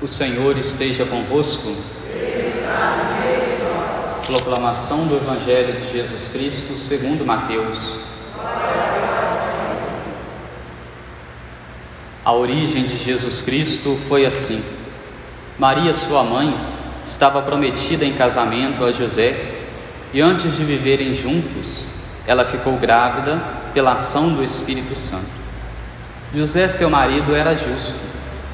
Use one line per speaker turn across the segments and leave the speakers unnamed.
O Senhor esteja convosco. Proclamação do Evangelho de Jesus Cristo segundo Mateus. A origem de Jesus Cristo foi assim. Maria, sua mãe, estava prometida em casamento a José e antes de viverem juntos, ela ficou grávida pela ação do Espírito Santo. José, seu marido, era justo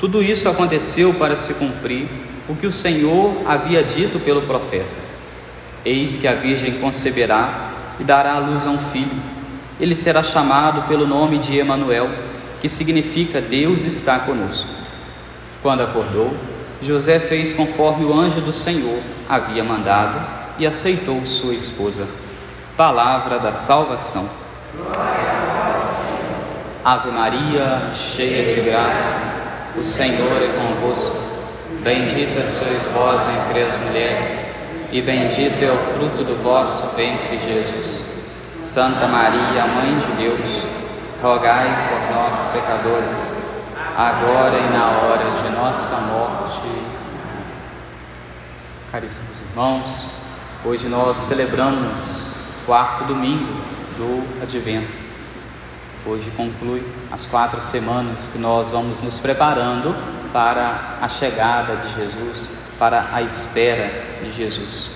Tudo isso aconteceu para se cumprir o que o Senhor havia dito pelo profeta: Eis que a Virgem conceberá e dará à luz a um filho. Ele será chamado pelo nome de Emanuel, que significa Deus está conosco. Quando acordou, José fez conforme o anjo do Senhor havia mandado e aceitou sua esposa. Palavra da salvação. Ave Maria, cheia de graça o Senhor é convosco. Bendita sois vós entre as mulheres, e bendito é o fruto do vosso ventre, Jesus. Santa Maria, Mãe de Deus, rogai por nós, pecadores, agora e na hora de nossa morte. Caríssimos irmãos, hoje nós celebramos o quarto domingo do Advento. Hoje conclui as quatro semanas que nós vamos nos preparando para a chegada de Jesus, para a espera de Jesus.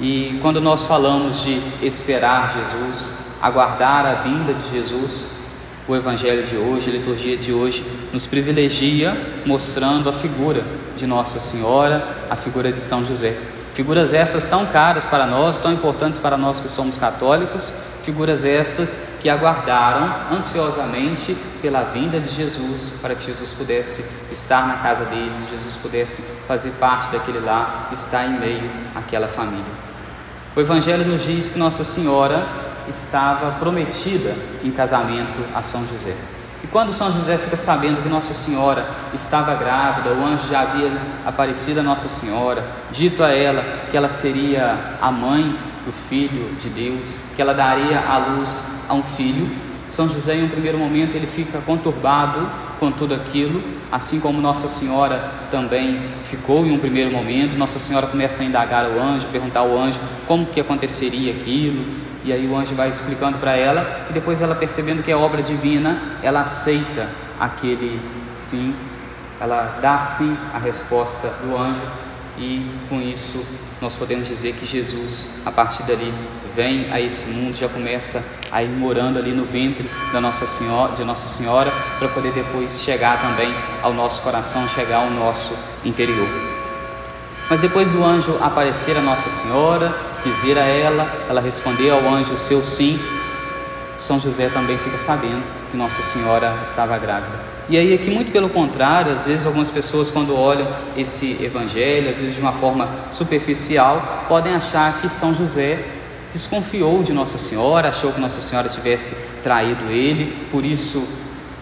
E quando nós falamos de esperar Jesus, aguardar a vinda de Jesus, o Evangelho de hoje, a liturgia de hoje, nos privilegia mostrando a figura de Nossa Senhora, a figura de São José. Figuras essas tão caras para nós, tão importantes para nós que somos católicos, figuras estas que aguardaram ansiosamente pela vinda de Jesus, para que Jesus pudesse estar na casa deles, Jesus pudesse fazer parte daquele lar, estar em meio àquela família. O Evangelho nos diz que Nossa Senhora estava prometida em casamento a São José. E quando São José fica sabendo que Nossa Senhora estava grávida, o anjo já havia aparecido a Nossa Senhora, dito a ela que ela seria a mãe do Filho de Deus, que ela daria à luz a um filho, São José, em um primeiro momento, ele fica conturbado com tudo aquilo, assim como Nossa Senhora também ficou em um primeiro momento. Nossa Senhora começa a indagar o anjo, perguntar ao anjo como que aconteceria aquilo, e aí o anjo vai explicando para ela, e depois ela percebendo que é obra divina, ela aceita aquele sim, ela dá sim a resposta do anjo, e com isso nós podemos dizer que Jesus, a partir dali, vem a esse mundo, já começa a ir morando ali no ventre da Nossa Senhora, de Nossa Senhora, para poder depois chegar também ao nosso coração, chegar ao nosso interior. Mas depois do anjo aparecer a Nossa Senhora, dizer a ela, ela responder ao anjo seu sim, São José também fica sabendo que Nossa Senhora estava grávida. E aí aqui muito pelo contrário, às vezes algumas pessoas quando olham esse evangelho, às vezes de uma forma superficial, podem achar que São José desconfiou de Nossa Senhora, achou que Nossa Senhora tivesse traído ele, por isso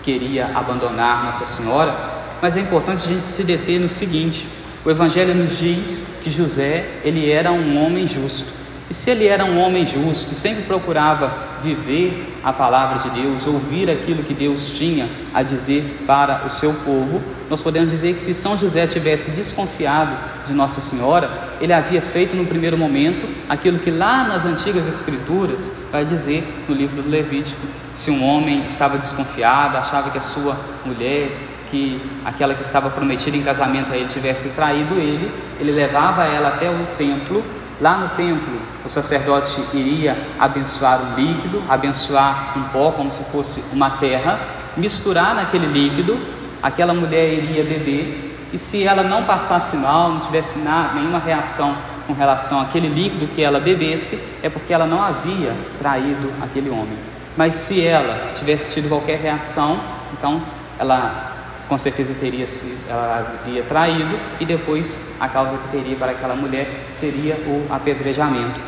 queria abandonar Nossa Senhora. Mas é importante a gente se deter no seguinte: o Evangelho nos diz que José ele era um homem justo. E se ele era um homem justo e sempre procurava viver a palavra de Deus, ouvir aquilo que Deus tinha a dizer para o seu povo, nós podemos dizer que se São José tivesse desconfiado de Nossa Senhora, ele havia feito no primeiro momento aquilo que lá nas antigas escrituras vai dizer no livro do Levítico: se um homem estava desconfiado, achava que a sua mulher que aquela que estava prometida em casamento a ele tivesse traído ele, ele levava ela até o templo. Lá no templo, o sacerdote iria abençoar o líquido, abençoar um pó como se fosse uma terra, misturar naquele líquido, aquela mulher iria beber, e se ela não passasse mal, não tivesse nada, nenhuma reação com relação àquele líquido que ela bebesse, é porque ela não havia traído aquele homem. Mas se ela tivesse tido qualquer reação, então ela com certeza teria se ela havia traído e depois a causa que teria para aquela mulher seria o apedrejamento.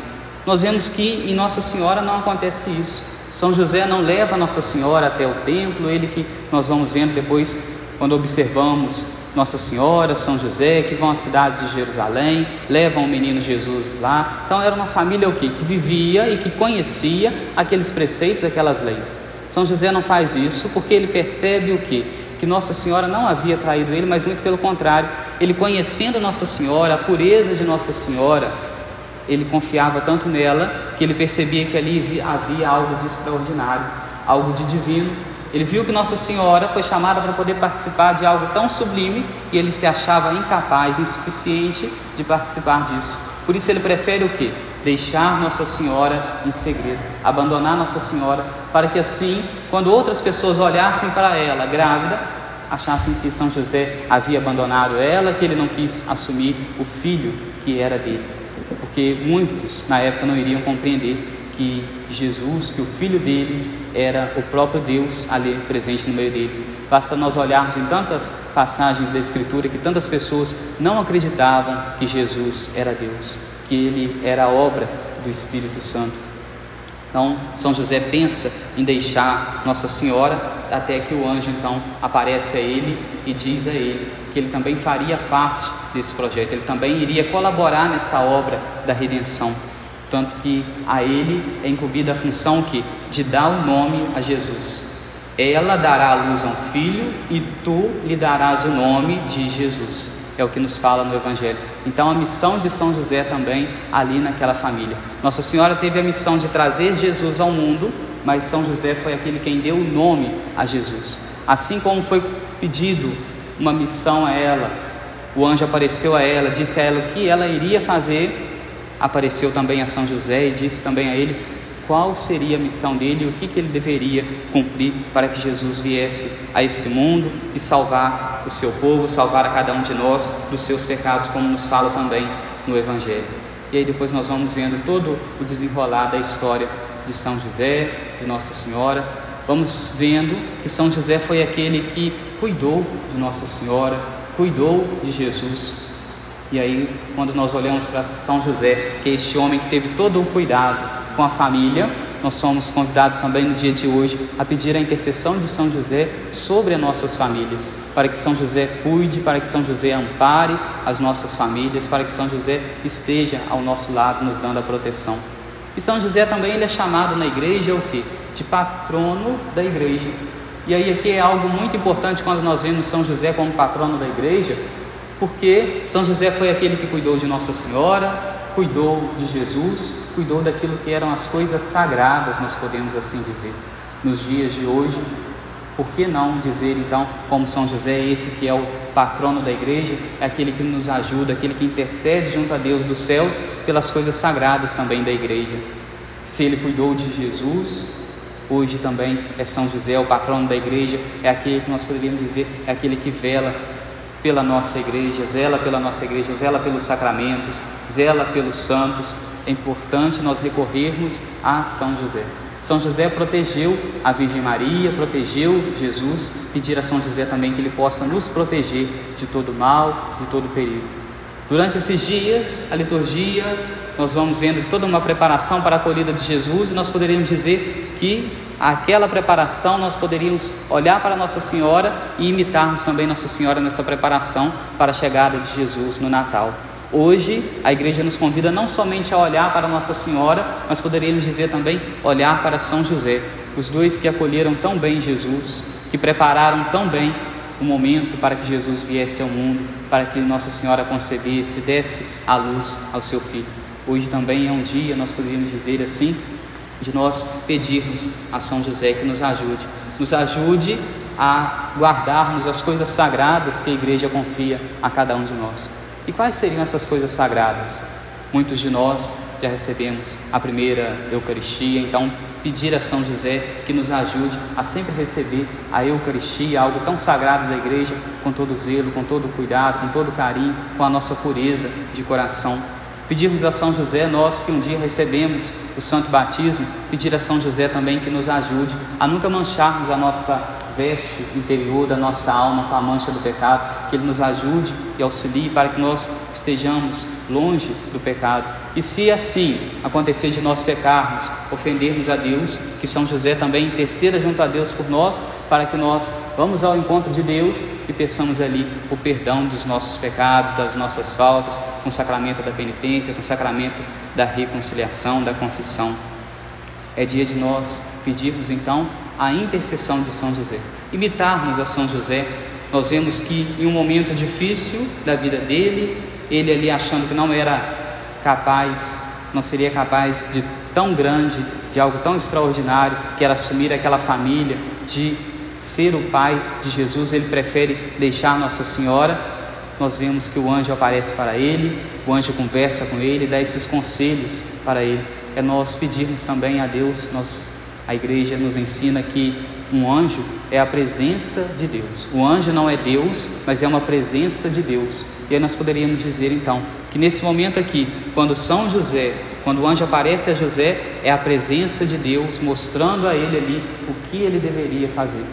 Nós vemos que em Nossa Senhora não acontece isso. São José não leva Nossa Senhora até o templo, ele que nós vamos vendo depois quando observamos Nossa Senhora, São José, que vão à cidade de Jerusalém, levam o menino Jesus lá. Então era uma família o quê? que vivia e que conhecia aqueles preceitos, aquelas leis. São José não faz isso porque ele percebe o quê? Que Nossa Senhora não havia traído ele, mas muito pelo contrário, ele conhecendo Nossa Senhora, a pureza de Nossa Senhora, ele confiava tanto nela que ele percebia que ali havia algo de extraordinário, algo de divino. Ele viu que Nossa Senhora foi chamada para poder participar de algo tão sublime e ele se achava incapaz, insuficiente de participar disso. Por isso ele prefere o que? Deixar Nossa Senhora em segredo, abandonar Nossa Senhora, para que assim, quando outras pessoas olhassem para ela grávida, achassem que São José havia abandonado ela, que ele não quis assumir o filho que era dele. Porque muitos na época não iriam compreender que Jesus, que o filho deles era o próprio Deus ali presente no meio deles. Basta nós olharmos em tantas passagens da Escritura que tantas pessoas não acreditavam que Jesus era Deus, que ele era a obra do Espírito Santo. Então, São José pensa em deixar Nossa Senhora até que o anjo então aparece a ele e diz a ele que ele também faria parte desse projeto, ele também iria colaborar nessa obra da redenção. Tanto que a ele é incumbida a função que de dar o nome a Jesus. Ela dará a luz a um filho e tu lhe darás o nome de Jesus. É o que nos fala no Evangelho. Então a missão de São José também ali naquela família. Nossa Senhora teve a missão de trazer Jesus ao mundo, mas São José foi aquele quem deu o nome a Jesus. Assim como foi pedido uma missão a ela, o anjo apareceu a ela, disse a ela o que ela iria fazer apareceu também a São José e disse também a ele qual seria a missão dele e o que, que ele deveria cumprir para que Jesus viesse a esse mundo e salvar o seu povo, salvar a cada um de nós dos seus pecados, como nos fala também no Evangelho. E aí depois nós vamos vendo todo o desenrolar da história de São José, de Nossa Senhora. Vamos vendo que São José foi aquele que cuidou de Nossa Senhora, cuidou de Jesus, e aí, quando nós olhamos para São José, que é este homem que teve todo o cuidado com a família, nós somos convidados também no dia de hoje a pedir a intercessão de São José sobre as nossas famílias, para que São José cuide, para que São José ampare as nossas famílias, para que São José esteja ao nosso lado nos dando a proteção. E São José também ele é chamado na igreja o quê? De patrono da igreja. E aí aqui é algo muito importante quando nós vemos São José como patrono da igreja, porque São José foi aquele que cuidou de Nossa Senhora, cuidou de Jesus, cuidou daquilo que eram as coisas sagradas, nós podemos assim dizer. Nos dias de hoje, por que não dizer então, como São José, esse que é o patrono da igreja, é aquele que nos ajuda, aquele que intercede junto a Deus dos céus pelas coisas sagradas também da igreja. Se ele cuidou de Jesus, hoje também é São José, o patrono da igreja, é aquele que nós poderíamos dizer, é aquele que vela pela nossa igreja, zela pela nossa igreja, zela pelos sacramentos, zela pelos santos. É importante nós recorrermos a São José. São José protegeu a Virgem Maria, protegeu Jesus, pedir a São José também que ele possa nos proteger de todo mal, de todo perigo. Durante esses dias, a liturgia, nós vamos vendo toda uma preparação para a acolhida de Jesus e nós poderíamos dizer que aquela preparação nós poderíamos olhar para Nossa Senhora e imitarmos também Nossa Senhora nessa preparação para a chegada de Jesus no Natal. Hoje a igreja nos convida não somente a olhar para Nossa Senhora, mas poderíamos dizer também olhar para São José, os dois que acolheram tão bem Jesus, que prepararam tão bem o momento para que Jesus viesse ao mundo, para que Nossa Senhora concebesse, desse a luz ao seu filho. Hoje também é um dia, nós poderíamos dizer assim, de nós pedirmos a São José que nos ajude, nos ajude a guardarmos as coisas sagradas que a igreja confia a cada um de nós. E quais seriam essas coisas sagradas? Muitos de nós já recebemos a primeira Eucaristia, então pedir a São José que nos ajude a sempre receber a Eucaristia, algo tão sagrado da igreja, com todo zelo, com todo cuidado, com todo carinho, com a nossa pureza de coração Pedirmos a São José, nós que um dia recebemos o santo batismo, pedir a São José também que nos ajude a nunca mancharmos a nossa veste interior da nossa alma com a mancha do pecado, que Ele nos ajude e auxilie para que nós estejamos longe do pecado. E se assim acontecer de nós pecarmos, ofendermos a Deus, que São José também interceda junto a Deus por nós, para que nós vamos ao encontro de Deus e peçamos ali o perdão dos nossos pecados, das nossas faltas, com o sacramento da penitência, com o sacramento da reconciliação, da confissão. É dia de nós pedirmos então a intercessão de São José, imitarmos a São José. Nós vemos que em um momento difícil da vida dele, ele ali achando que não era capaz, não seria capaz de tão grande, de algo tão extraordinário, que era assumir aquela família, de ser o pai de Jesus, ele prefere deixar Nossa Senhora. Nós vemos que o anjo aparece para ele, o anjo conversa com ele, dá esses conselhos para ele. É nós pedirmos também a Deus, nós a igreja nos ensina que um anjo é a presença de Deus. O anjo não é Deus, mas é uma presença de Deus. E aí nós poderíamos dizer então que nesse momento aqui, quando São José, quando o anjo aparece a José, é a presença de Deus mostrando a ele ali o que ele deveria fazer.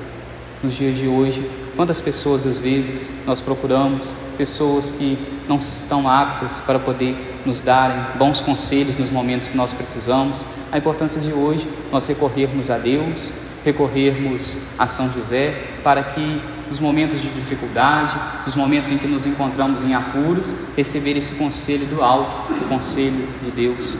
Nos dias de hoje, quantas pessoas às vezes nós procuramos, pessoas que não estão aptas para poder nos darem bons conselhos nos momentos que nós precisamos. A importância de hoje nós recorrermos a Deus, recorrermos a São José, para que nos momentos de dificuldade, nos momentos em que nos encontramos em apuros, receber esse conselho do alto, o conselho de Deus,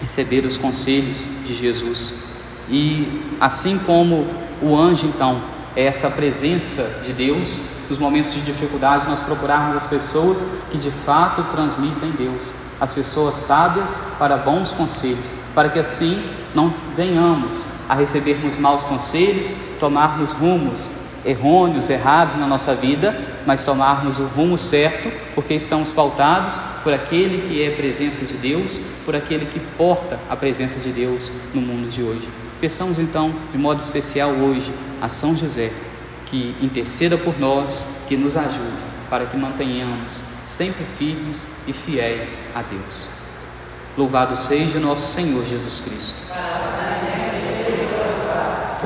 receber os conselhos de Jesus. E assim como o anjo, então, é essa presença de Deus, nos momentos de dificuldade, nós procurarmos as pessoas que de fato transmitem Deus, as pessoas sábias para bons conselhos, para que assim não venhamos a recebermos maus conselhos, tomarmos rumos errôneos, errados na nossa vida, mas tomarmos o rumo certo, porque estamos pautados por aquele que é presença de Deus, por aquele que porta a presença de Deus no mundo de hoje. Peçamos então, de modo especial hoje, a São José que interceda por nós, que nos ajude para que mantenhamos sempre firmes e fiéis a Deus. Louvado seja nosso Senhor Jesus Cristo.